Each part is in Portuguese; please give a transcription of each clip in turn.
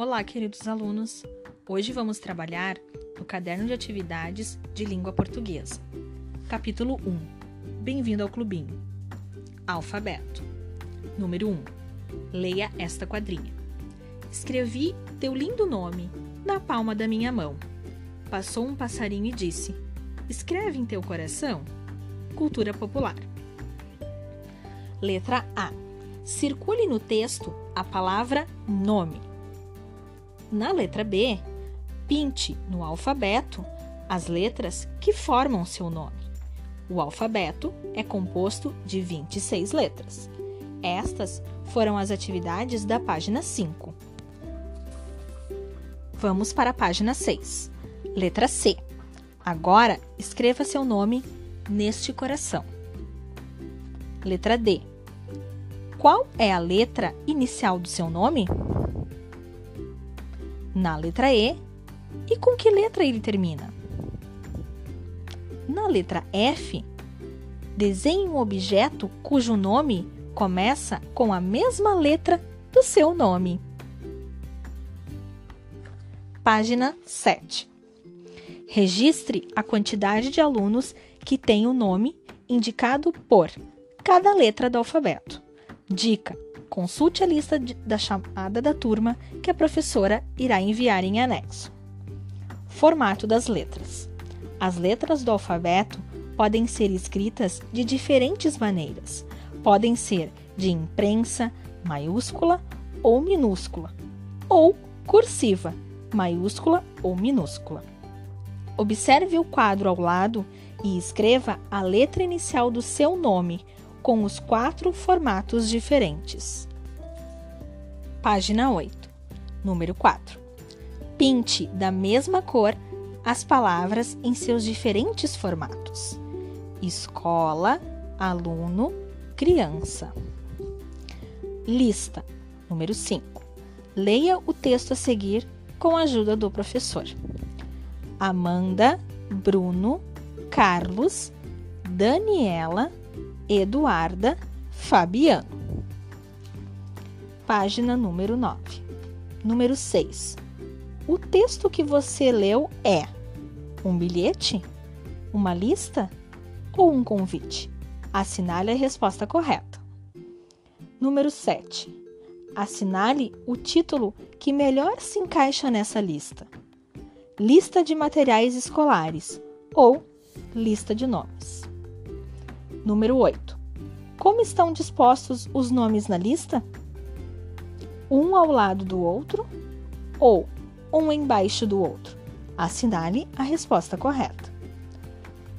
Olá, queridos alunos! Hoje vamos trabalhar no caderno de atividades de língua portuguesa. Capítulo 1 Bem-vindo ao Clubinho. Alfabeto. Número 1 Leia esta quadrinha. Escrevi teu lindo nome na palma da minha mão. Passou um passarinho e disse: Escreve em teu coração. Cultura popular. Letra A. Circule no texto a palavra nome. Na letra B, pinte no alfabeto as letras que formam seu nome. O alfabeto é composto de 26 letras. Estas foram as atividades da página 5. Vamos para a página 6. Letra C. Agora escreva seu nome neste coração. Letra D. Qual é a letra inicial do seu nome? Na letra E e com que letra ele termina. Na letra F, desenhe um objeto cujo nome começa com a mesma letra do seu nome. Página 7. Registre a quantidade de alunos que têm o nome indicado por cada letra do alfabeto. Dica: Consulte a lista de, da chamada da turma que a professora irá enviar em anexo. Formato das letras: As letras do alfabeto podem ser escritas de diferentes maneiras. Podem ser de imprensa, maiúscula ou minúscula, ou cursiva, maiúscula ou minúscula. Observe o quadro ao lado e escreva a letra inicial do seu nome com os quatro formatos diferentes. Página 8, número 4. Pinte da mesma cor as palavras em seus diferentes formatos: escola, aluno, criança. Lista, número 5. Leia o texto a seguir com a ajuda do professor. Amanda, Bruno, Carlos, Daniela, Eduarda Fabiano. Página número 9. Número 6. O texto que você leu é um bilhete, uma lista ou um convite? Assinale a resposta correta. Número 7. Assinale o título que melhor se encaixa nessa lista: Lista de materiais escolares ou lista de nomes. Número 8. Como estão dispostos os nomes na lista? Um ao lado do outro ou um embaixo do outro? Assinale a resposta correta.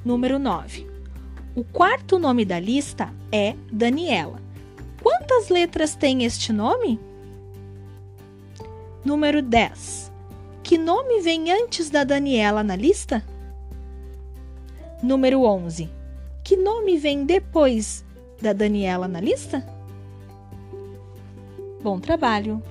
Número 9. O quarto nome da lista é Daniela. Quantas letras tem este nome? Número 10. Que nome vem antes da Daniela na lista? Número 11 que nome vem depois da Daniela na lista? Bom trabalho!